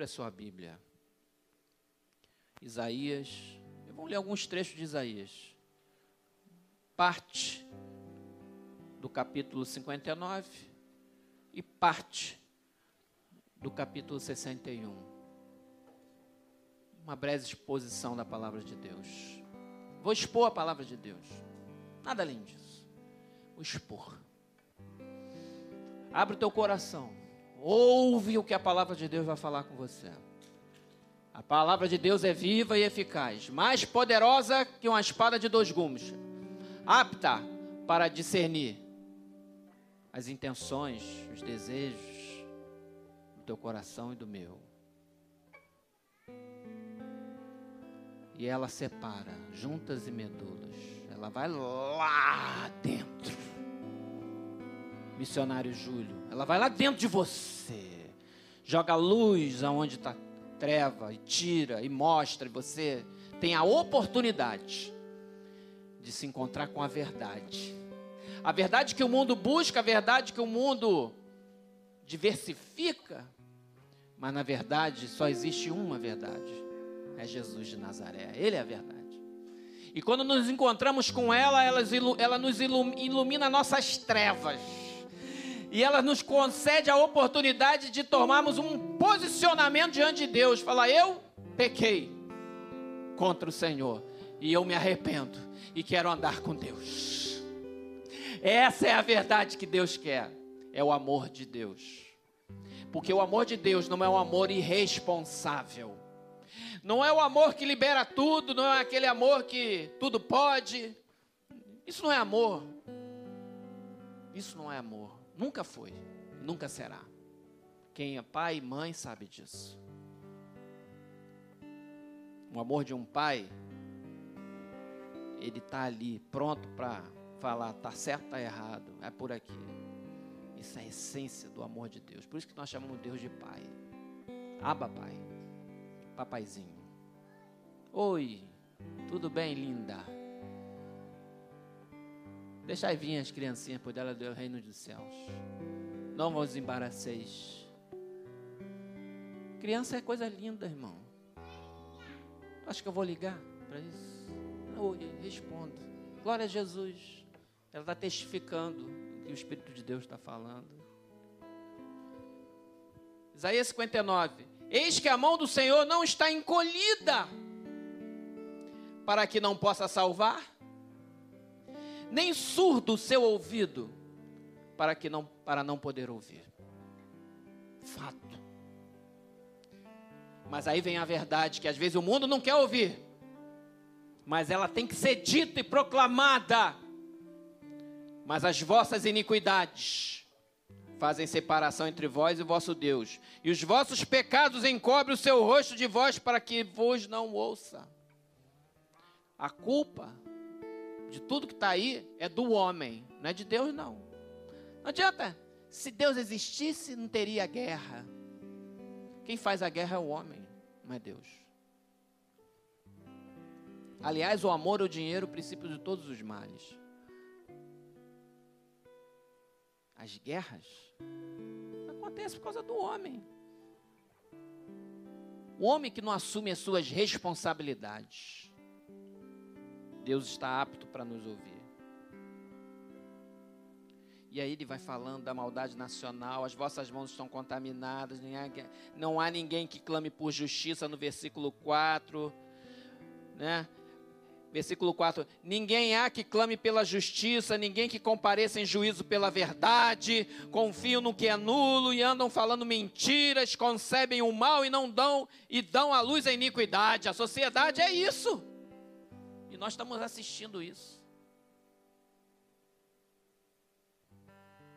Abre a sua Bíblia. Isaías. Vamos ler alguns trechos de Isaías. Parte do capítulo 59 e parte do capítulo 61. Uma breve exposição da palavra de Deus. Vou expor a palavra de Deus. Nada além disso. Vou expor. Abre o teu coração. Ouve o que a palavra de Deus vai falar com você. A palavra de Deus é viva e eficaz, mais poderosa que uma espada de dois gumes, apta para discernir as intenções, os desejos do teu coração e do meu. E ela separa juntas e medulas. Ela vai lá dentro. Missionário Júlio, ela vai lá dentro de você. Joga luz aonde está treva e tira e mostra, e você tem a oportunidade de se encontrar com a verdade. A verdade que o mundo busca, a verdade que o mundo diversifica, mas na verdade só existe uma verdade: é Jesus de Nazaré. Ele é a verdade. E quando nos encontramos com ela, ela nos ilumina nossas trevas e ela nos concede a oportunidade de tomarmos um posicionamento diante de Deus. Falar, eu pequei contra o Senhor e eu me arrependo e quero andar com Deus. Essa é a verdade que Deus quer, é o amor de Deus. Porque o amor de Deus não é um amor irresponsável. Não é o amor que libera tudo, não é aquele amor que tudo pode. Isso não é amor. Isso não é amor. Nunca foi, nunca será. Quem é pai e mãe sabe disso. O amor de um pai, ele está ali pronto para falar, está certo, está errado, é por aqui. Isso é a essência do amor de Deus. Por isso que nós chamamos Deus de Pai. Aba Pai. Papaizinho. Oi, tudo bem, linda? Deixai vir as criancinhas, por dela do reino dos céus. Não vos embaraceis. Criança é coisa linda, irmão. Acho que eu vou ligar para isso? Não, respondo. Glória a Jesus. Ela está testificando o que o Espírito de Deus está falando. Isaías 59. Eis que a mão do Senhor não está encolhida para que não possa salvar nem surdo o seu ouvido para que não para não poder ouvir. Fato. Mas aí vem a verdade que às vezes o mundo não quer ouvir. Mas ela tem que ser dita e proclamada. Mas as vossas iniquidades fazem separação entre vós e vosso Deus, e os vossos pecados encobrem o seu rosto de vós para que vos não ouça. A culpa de tudo que está aí é do homem, não é de Deus, não. Não adianta. Se Deus existisse, não teria guerra. Quem faz a guerra é o homem, não é Deus. Aliás, o amor é o dinheiro, o princípio de todos os males. As guerras acontecem por causa do homem. O homem que não assume as suas responsabilidades. Deus está apto para nos ouvir. E aí ele vai falando da maldade nacional, as vossas mãos estão contaminadas, não há ninguém que clame por justiça no versículo 4, né? Versículo 4: Ninguém há que clame pela justiça, ninguém que compareça em juízo pela verdade, confiam no que é nulo e andam falando mentiras, concebem o mal e não dão e dão à luz a iniquidade. A sociedade é isso nós estamos assistindo isso.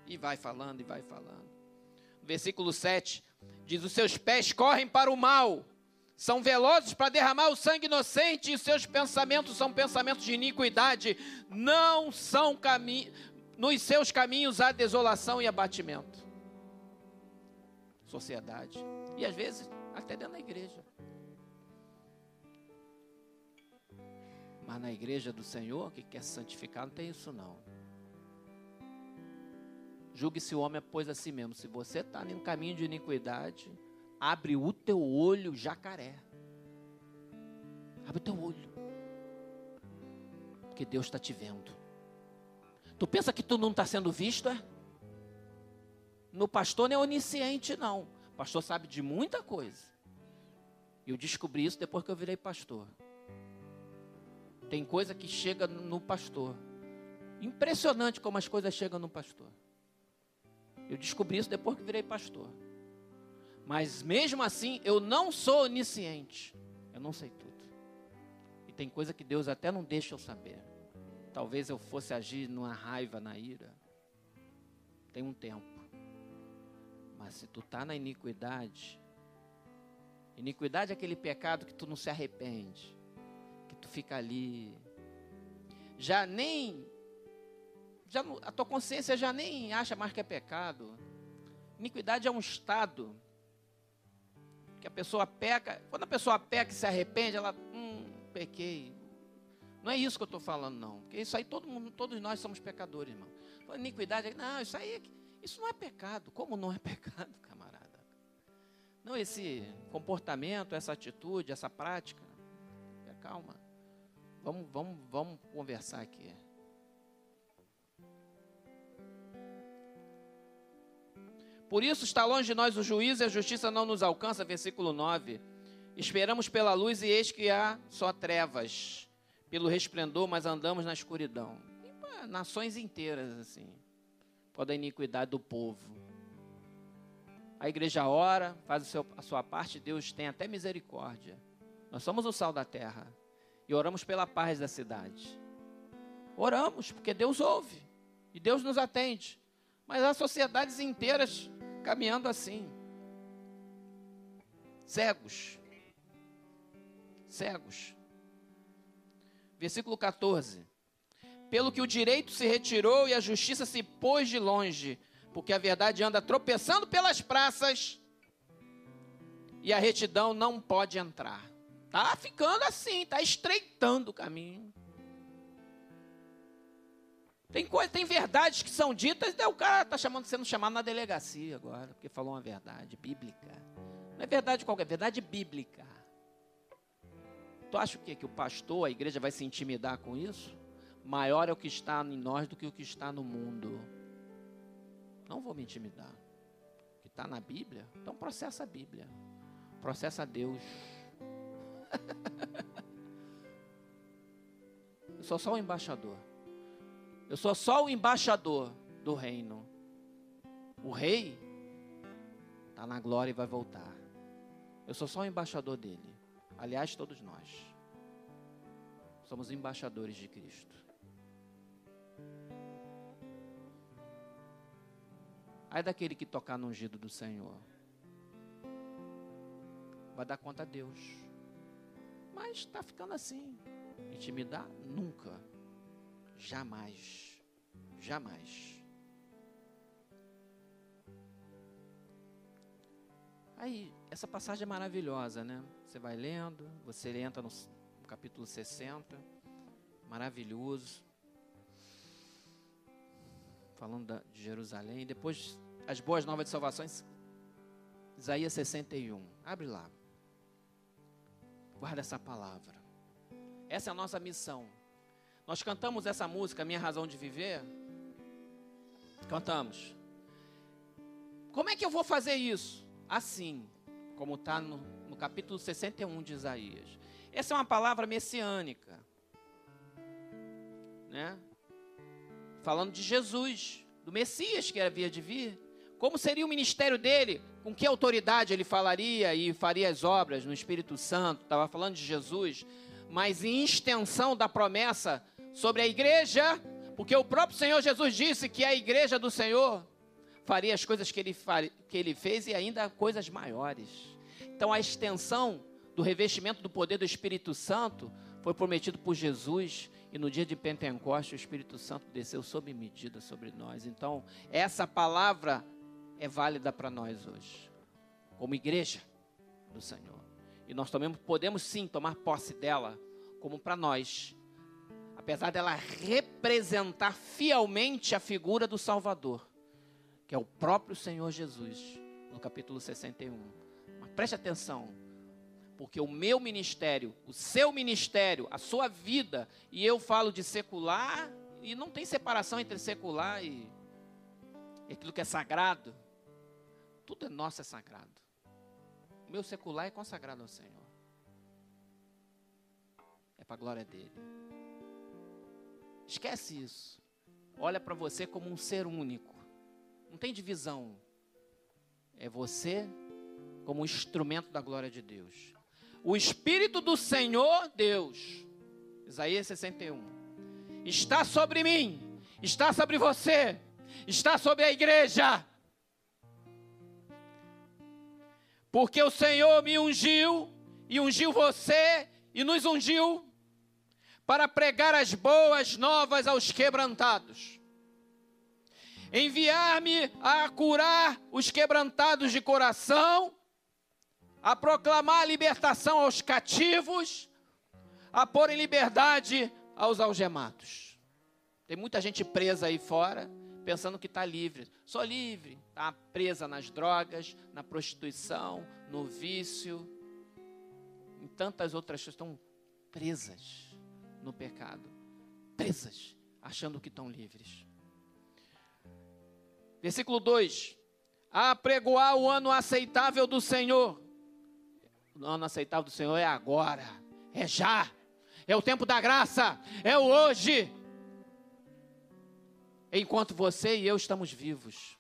E vai falando, e vai falando. Versículo 7 diz: Os seus pés correm para o mal, são velozes para derramar o sangue inocente, e os seus pensamentos são pensamentos de iniquidade, não são caminhos, nos seus caminhos há desolação e abatimento. Sociedade. E às vezes, até dentro da igreja. Mas na igreja do Senhor, que quer santificar, não tem isso não. Julgue se o homem é pois a si mesmo. Se você está no caminho de iniquidade, Abre o teu olho, jacaré. Abre o teu olho. Porque Deus está te vendo. Tu pensa que tu não está sendo visto, é? No pastor não é onisciente, não. O pastor sabe de muita coisa. Eu descobri isso depois que eu virei pastor. Tem coisa que chega no pastor. Impressionante como as coisas chegam no pastor. Eu descobri isso depois que virei pastor. Mas mesmo assim, eu não sou onisciente. Eu não sei tudo. E tem coisa que Deus até não deixa eu saber. Talvez eu fosse agir numa raiva, na ira. Tem um tempo. Mas se tu está na iniquidade, iniquidade é aquele pecado que tu não se arrepende, fica ali, já nem, já, a tua consciência já nem acha mais que é pecado. Iniquidade é um estado que a pessoa peca, quando a pessoa peca e se arrepende, ela, hum, pequei. Não é isso que eu estou falando, não. Porque isso aí todo mundo, todos nós somos pecadores, irmão. Iniquidade, não, isso aí, isso não é pecado. Como não é pecado, camarada? Não, esse comportamento, essa atitude, essa prática. Calma. Vamos, vamos, vamos conversar aqui. Por isso está longe de nós o juízo e a justiça não nos alcança, versículo 9. Esperamos pela luz e eis que há só trevas, pelo resplendor, mas andamos na escuridão. E, nações inteiras, assim, por da iniquidade do povo. A igreja ora, faz a sua parte, Deus tem até misericórdia. Nós somos o sal da terra e oramos pela paz da cidade. Oramos, porque Deus ouve e Deus nos atende. Mas há sociedades inteiras caminhando assim. Cegos. Cegos. Versículo 14. Pelo que o direito se retirou e a justiça se pôs de longe, porque a verdade anda tropeçando pelas praças e a retidão não pode entrar. Tá ficando assim, tá estreitando o caminho. Tem coisa, tem verdades que são ditas, o cara está chamando, sendo chamado na delegacia agora, porque falou uma verdade bíblica. Não é verdade qualquer, é verdade bíblica. Tu acha o quê? Que o pastor, a igreja vai se intimidar com isso? Maior é o que está em nós do que o que está no mundo. Não vou me intimidar. O que está na Bíblia, então processa a Bíblia. Processa Deus. Eu sou só o embaixador. Eu sou só o embaixador do reino. O rei está na glória e vai voltar. Eu sou só o embaixador dele. Aliás, todos nós somos embaixadores de Cristo. Ai daquele que tocar no ungido do Senhor. Vai dar conta a Deus. Mas está ficando assim. Intimidar? Nunca. Jamais. Jamais. Aí, essa passagem é maravilhosa, né? Você vai lendo, você entra no, no capítulo 60, maravilhoso. Falando da, de Jerusalém. Depois, as boas novas de salvações. Isaías 61. Abre lá. Guarda essa palavra. Essa é a nossa missão. Nós cantamos essa música, Minha Razão de Viver. Cantamos. Como é que eu vou fazer isso? Assim, como está no, no capítulo 61 de Isaías. Essa é uma palavra messiânica. Né? Falando de Jesus, do Messias que havia de vir. Como seria o ministério dele? Com que autoridade ele falaria e faria as obras no Espírito Santo? Estava falando de Jesus, mas em extensão da promessa sobre a igreja, porque o próprio Senhor Jesus disse que a igreja do Senhor faria as coisas que ele, que ele fez e ainda coisas maiores. Então a extensão do revestimento do poder do Espírito Santo foi prometido por Jesus e no dia de Pentecostes o Espírito Santo desceu sob medida sobre nós. Então essa palavra é válida para nós hoje, como igreja do Senhor. E nós também podemos sim tomar posse dela, como para nós apesar dela representar fielmente a figura do Salvador, que é o próprio Senhor Jesus, no capítulo 61. Mas Preste atenção. Porque o meu ministério, o seu ministério, a sua vida, e eu falo de secular, e não tem separação entre secular e, e aquilo que é sagrado. Tudo é nosso é sagrado. O meu secular é consagrado ao Senhor. É para a glória dele. Esquece isso. Olha para você como um ser único. Não tem divisão. É você como um instrumento da glória de Deus. O Espírito do Senhor Deus, Isaías 61, está sobre mim, está sobre você, está sobre a igreja. Porque o Senhor me ungiu e ungiu você e nos ungiu para pregar as boas novas aos quebrantados. Enviar-me a curar os quebrantados de coração a proclamar a libertação aos cativos, a pôr em liberdade aos algemados. Tem muita gente presa aí fora, pensando que está livre. Sou livre, está presa nas drogas, na prostituição, no vício, em tantas outras coisas. Estão presas no pecado, presas, achando que estão livres. Versículo 2: A apregoar o ano aceitável do Senhor o ano aceitável do Senhor é agora, é já, é o tempo da graça, é o hoje. Enquanto você e eu estamos vivos,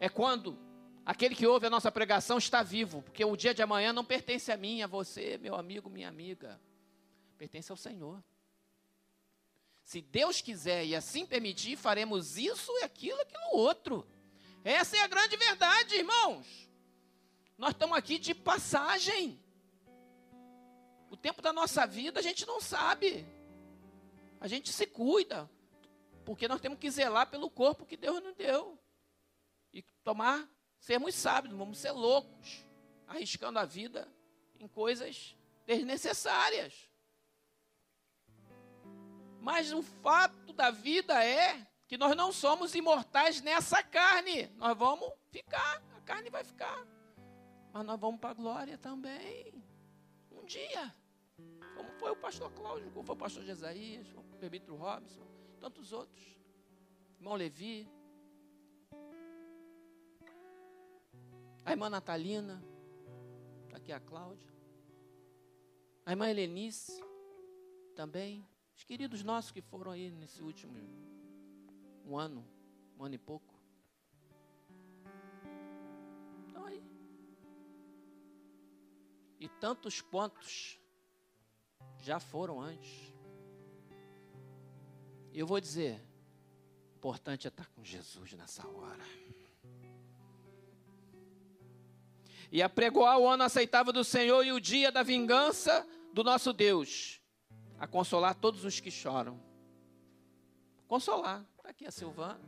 é quando aquele que ouve a nossa pregação está vivo, porque o dia de amanhã não pertence a mim, a você, meu amigo, minha amiga, pertence ao Senhor. Se Deus quiser e assim permitir, faremos isso e aquilo, aquilo outro. Essa é a grande verdade, irmãos. Nós estamos aqui de passagem. O tempo da nossa vida a gente não sabe. A gente se cuida. Porque nós temos que zelar pelo corpo que Deus nos deu. E tomar, sermos sábios, não vamos ser loucos, arriscando a vida em coisas desnecessárias. Mas o fato da vida é que nós não somos imortais nessa carne. Nós vamos ficar, a carne vai ficar. Mas nós vamos para a glória também. Um dia. Como foi o pastor Cláudio, como foi o pastor Jesaías, o Pebitro Robson, tantos outros. Irmão Levi. A irmã Natalina. Está aqui a Cláudia. A irmã Helenice. Também. Os queridos nossos que foram aí nesse último um ano, um ano e pouco. E tantos quantos já foram antes. Eu vou dizer, importante é estar com Jesus nessa hora. E apregoar o ano aceitável do Senhor e o dia da vingança do nosso Deus. A consolar todos os que choram. Consolar. Está aqui a Silvana.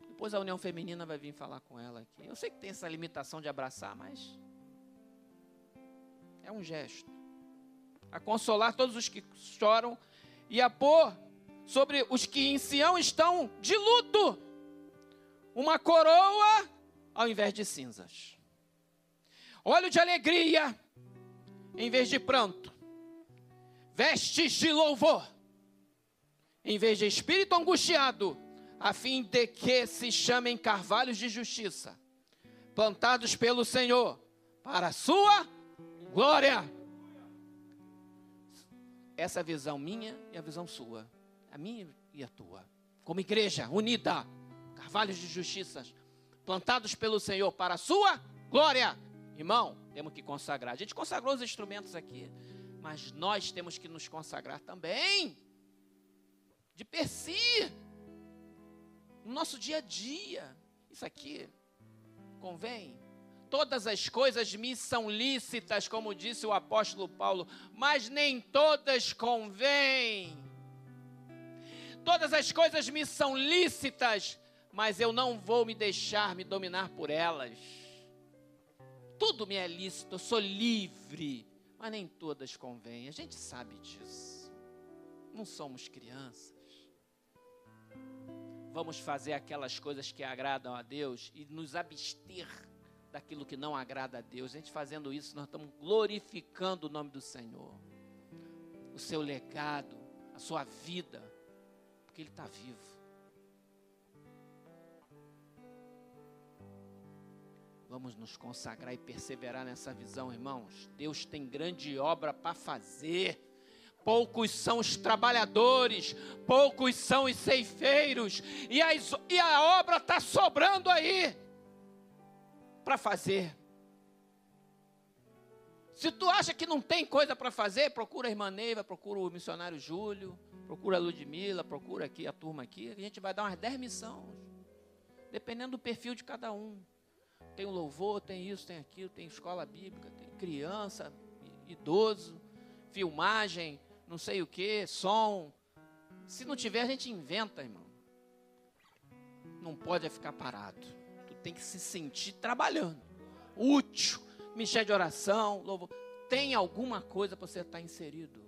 Depois a União Feminina vai vir falar com ela aqui. Eu sei que tem essa limitação de abraçar, mas é um gesto. A consolar todos os que choram e a pôr sobre os que em Sião estão de luto uma coroa ao invés de cinzas. Óleo de alegria em vez de pranto. Vestes de louvor em vez de espírito angustiado, a fim de que se chamem carvalhos de justiça, plantados pelo Senhor, para a sua Glória! Essa é a visão minha e a visão sua. A minha e a tua. Como igreja unida, carvalhos de justiça, plantados pelo Senhor para a sua glória. Irmão, temos que consagrar. A gente consagrou os instrumentos aqui, mas nós temos que nos consagrar também. De per si. No nosso dia a dia. Isso aqui convém todas as coisas me são lícitas, como disse o apóstolo Paulo, mas nem todas convêm. Todas as coisas me são lícitas, mas eu não vou me deixar me dominar por elas. Tudo me é lícito, eu sou livre, mas nem todas convêm. A gente sabe disso. Não somos crianças. Vamos fazer aquelas coisas que agradam a Deus e nos abster daquilo que não agrada a Deus. A gente fazendo isso, nós estamos glorificando o nome do Senhor. O seu legado, a sua vida, porque Ele está vivo. Vamos nos consagrar e perseverar nessa visão, irmãos. Deus tem grande obra para fazer. Poucos são os trabalhadores, poucos são os ceifeiros, e, as, e a obra está sobrando aí para fazer. Se tu acha que não tem coisa para fazer, procura a irmã Neiva, procura o missionário Júlio, procura a Ludmila, procura aqui a turma aqui, a gente vai dar umas 10 missões, dependendo do perfil de cada um. Tem o louvor, tem isso, tem aquilo, tem escola bíblica, tem criança, idoso, filmagem, não sei o que, som. Se não tiver, a gente inventa, irmão. Não pode ficar parado tem que se sentir trabalhando, útil, mexer de oração, louvor. Tem alguma coisa para você estar inserido?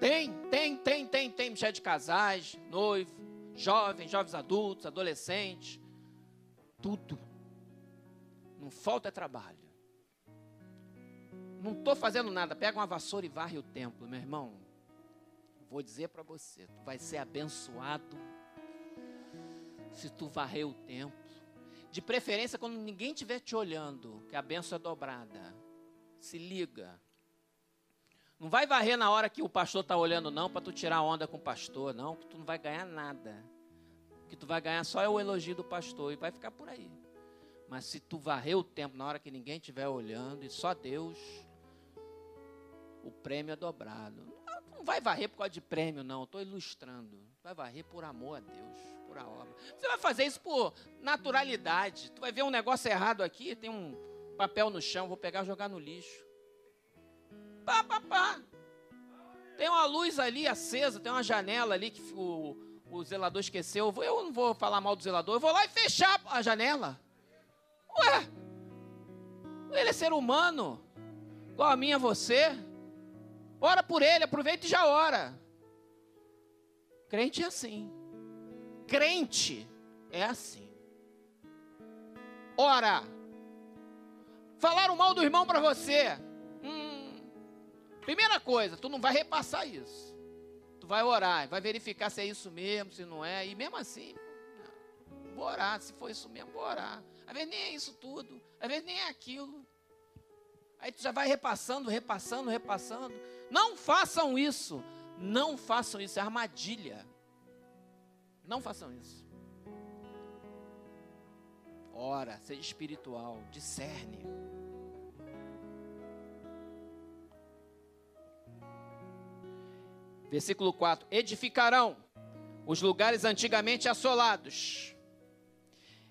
Tem, tem, tem, tem, tem. Mexer de casais, noivo, jovens, jovens adultos, adolescentes, tudo. Não falta trabalho. Não estou fazendo nada. Pega uma vassoura e varre o templo, meu irmão. Vou dizer para você, tu vai ser abençoado se tu varrer o templo. De preferência quando ninguém estiver te olhando, que a benção é dobrada. Se liga. Não vai varrer na hora que o pastor está olhando, não, para tu tirar onda com o pastor, não, que tu não vai ganhar nada. O que tu vai ganhar só é o elogio do pastor e vai ficar por aí. Mas se tu varrer o tempo na hora que ninguém estiver olhando e só Deus, o prêmio é dobrado. Não vai varrer por causa de prêmio, não. Estou ilustrando. Vai varrer por amor a Deus por a obra. Você vai fazer isso por naturalidade. Tu vai ver um negócio errado aqui, tem um papel no chão, vou pegar e jogar no lixo. Pá, pá, pá. Tem uma luz ali acesa, tem uma janela ali que o, o zelador esqueceu. Eu não vou falar mal do zelador, eu vou lá e fechar a janela. Ué, ele é ser humano, igual a mim a você. Ora por ele, aproveita e já ora. Crente é assim. Crente é assim. Ora, falaram mal do irmão para você. Hum, primeira coisa, tu não vai repassar isso. Tu vai orar, vai verificar se é isso mesmo, se não é. E mesmo assim, vou orar. Se for isso mesmo, vou orar. Às vezes nem é isso tudo, às vezes nem é aquilo. Aí tu já vai repassando, repassando, repassando. Não façam isso. Não façam isso, é armadilha. Não façam isso. Ora, seja espiritual, discerne. Versículo 4: Edificarão os lugares antigamente assolados,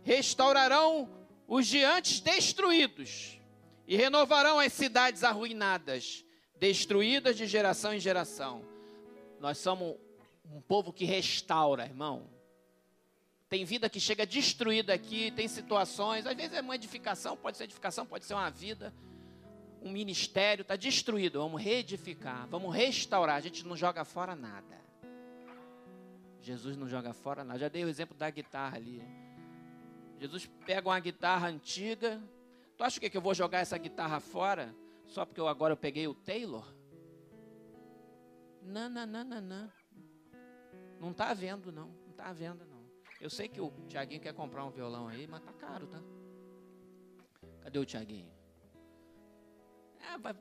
restaurarão os diantes destruídos, e renovarão as cidades arruinadas, destruídas de geração em geração. Nós somos um povo que restaura, irmão. Tem vida que chega destruída aqui, tem situações, às vezes é uma edificação, pode ser edificação, pode ser uma vida, um ministério, está destruído. Vamos reedificar, vamos restaurar. A gente não joga fora nada. Jesus não joga fora nada. Já dei o exemplo da guitarra ali. Jesus pega uma guitarra antiga. Tu acha que, que eu vou jogar essa guitarra fora só porque eu agora eu peguei o Taylor? Não, não, não, não, não. Não está vendo, não. Não está vendo, não. Eu sei que o Tiaguinho quer comprar um violão aí, mas tá caro, tá? Cadê o Tiaguinho? É, vai,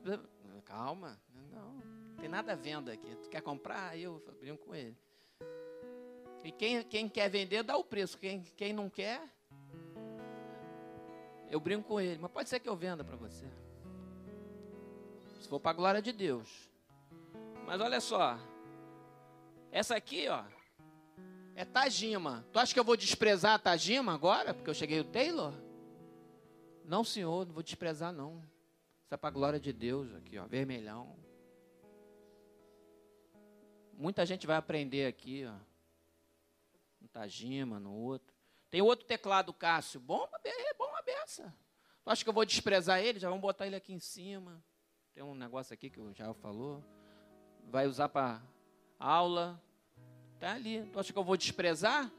calma. Não, não tem nada à venda aqui. Tu quer comprar? Eu brinco com ele. E quem, quem quer vender, dá o preço. Quem, quem não quer, eu brinco com ele. Mas pode ser que eu venda para você. Se for para a glória de Deus. Mas olha só, essa aqui, ó, é Tajima. Tu acha que eu vou desprezar a Tajima agora, porque eu cheguei o Taylor? Não, senhor, não vou desprezar, não. Isso é para a glória de Deus aqui, ó, vermelhão. Muita gente vai aprender aqui, ó. No Tajima, no outro. Tem outro teclado Cássio. Bom, é bom uma beça. Tu acha que eu vou desprezar ele? Já vamos botar ele aqui em cima. Tem um negócio aqui que o Jael falou. Vai usar para aula. Está ali. Tu acha que eu vou desprezar?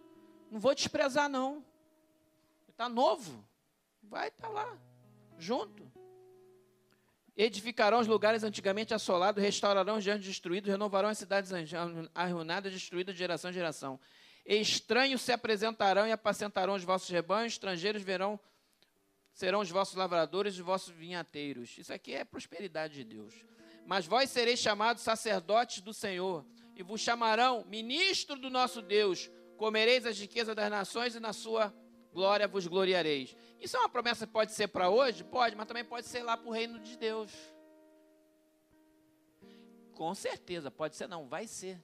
Não vou desprezar, não. Está novo. vai estar tá lá, junto. Edificarão os lugares antigamente assolados, restaurarão os dias destruídos, renovarão as cidades arruinadas, destruídas de geração em geração. Estranhos se apresentarão e apacentarão os vossos rebanhos, estrangeiros verão, serão os vossos lavradores e os vossos vinhateiros. Isso aqui é prosperidade de Deus. Mas vós sereis chamados sacerdotes do Senhor, e vos chamarão ministro do nosso Deus. Comereis as riquezas das nações e na sua glória vos gloriareis. Isso é uma promessa que pode ser para hoje? Pode, mas também pode ser lá para o reino de Deus. Com certeza, pode ser não, vai ser.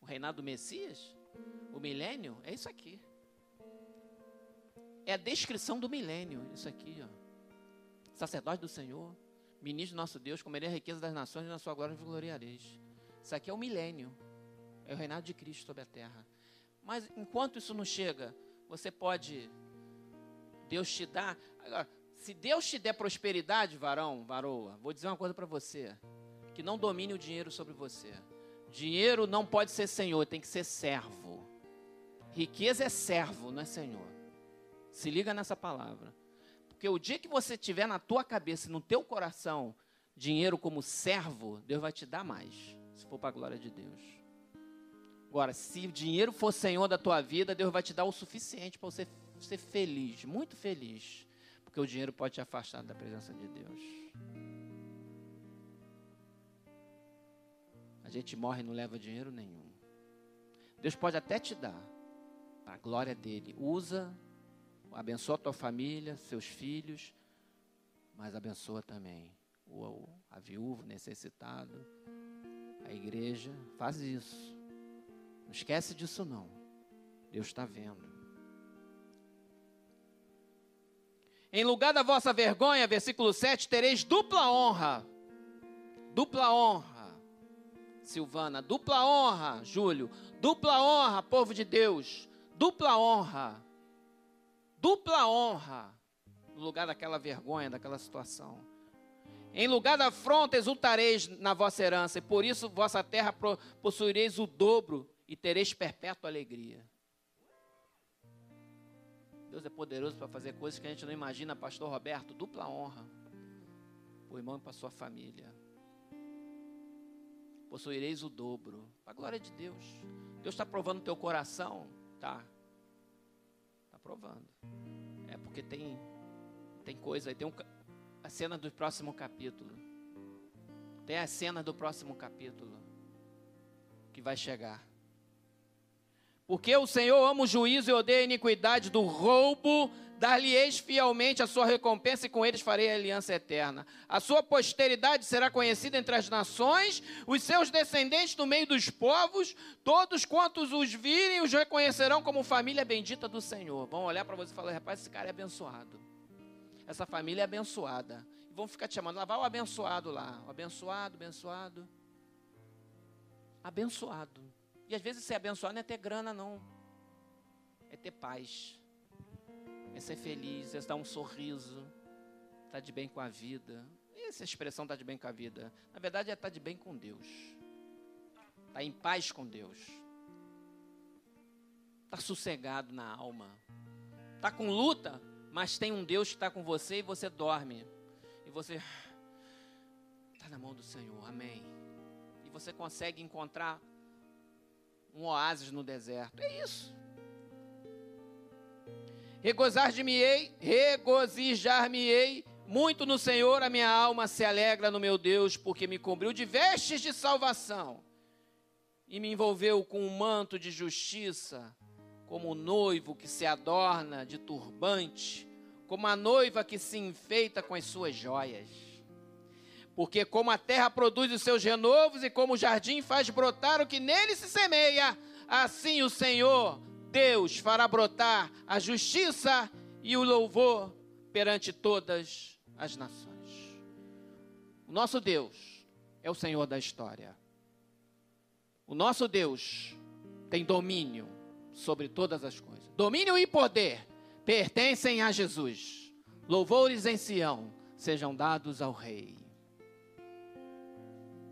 O reinado do Messias, o milênio, é isso aqui. É a descrição do milênio, isso aqui, ó. Sacerdote do Senhor, ministro do nosso Deus, comerei a riqueza das nações e na sua glória vos gloriareis. Isso aqui é o milênio. É o reinado de Cristo sobre a terra. Mas enquanto isso não chega, você pode Deus te dá. Agora, se Deus te der prosperidade, varão, varoa, vou dizer uma coisa para você: que não domine o dinheiro sobre você. Dinheiro não pode ser senhor, tem que ser servo. Riqueza é servo, não é senhor. Se liga nessa palavra. Porque o dia que você tiver na tua cabeça e no teu coração dinheiro como servo, Deus vai te dar mais, se for para a glória de Deus. Agora, se o dinheiro for senhor da tua vida, Deus vai te dar o suficiente para você ser feliz, muito feliz, porque o dinheiro pode te afastar da presença de Deus. A gente morre e não leva dinheiro nenhum. Deus pode até te dar, para a glória dele. Usa, abençoa tua família, seus filhos, mas abençoa também o, a viúva, necessitado, a igreja. Faz isso. Não esquece disso não. Deus está vendo. Em lugar da vossa vergonha, versículo 7, tereis dupla honra. Dupla honra, Silvana. Dupla honra, Júlio. Dupla honra, povo de Deus. Dupla honra. Dupla honra. No lugar daquela vergonha, daquela situação. Em lugar da afronta, exultareis na vossa herança, e por isso vossa terra possuireis o dobro e tereis perpétua alegria. Deus é poderoso para fazer coisas que a gente não imagina, Pastor Roberto, dupla honra para o irmão e para a sua família. Possuireis o dobro, para a glória de Deus. Deus está provando o teu coração? Tá. Está provando. É porque tem, tem coisa aí, tem um, a cena do próximo capítulo. Tem a cena do próximo capítulo que vai chegar. Porque o Senhor ama o juízo e odeia a iniquidade do roubo, dar-lhe-eis fielmente a sua recompensa e com eles farei a aliança eterna. A sua posteridade será conhecida entre as nações, os seus descendentes no meio dos povos, todos quantos os virem os reconhecerão como família bendita do Senhor. Vão olhar para você e falar: rapaz, esse cara é abençoado. Essa família é abençoada. E vão ficar te chamando, lá vai o abençoado lá. O abençoado, abençoado. Abençoado. E às vezes ser abençoado não é ter grana, não. É ter paz. É ser feliz, é dar um sorriso. Estar tá de bem com a vida. Essa expressão estar tá de bem com a vida? Na verdade é estar tá de bem com Deus. Estar em paz com Deus. Estar sossegado na alma. Está com luta, mas tem um Deus que está com você e você dorme. E você está na mão do Senhor. Amém. E você consegue encontrar um oásis no deserto. É isso. Regozijar-me-ei, regozijar-me-ei muito no Senhor, a minha alma se alegra no meu Deus, porque me cobriu de vestes de salvação e me envolveu com um manto de justiça, como o noivo que se adorna de turbante, como a noiva que se enfeita com as suas joias. Porque como a terra produz os seus renovos e como o jardim faz brotar o que nele se semeia, assim o Senhor, Deus, fará brotar a justiça e o louvor perante todas as nações. O nosso Deus é o Senhor da história. O nosso Deus tem domínio sobre todas as coisas. Domínio e poder pertencem a Jesus. Louvores em Sião sejam dados ao Rei.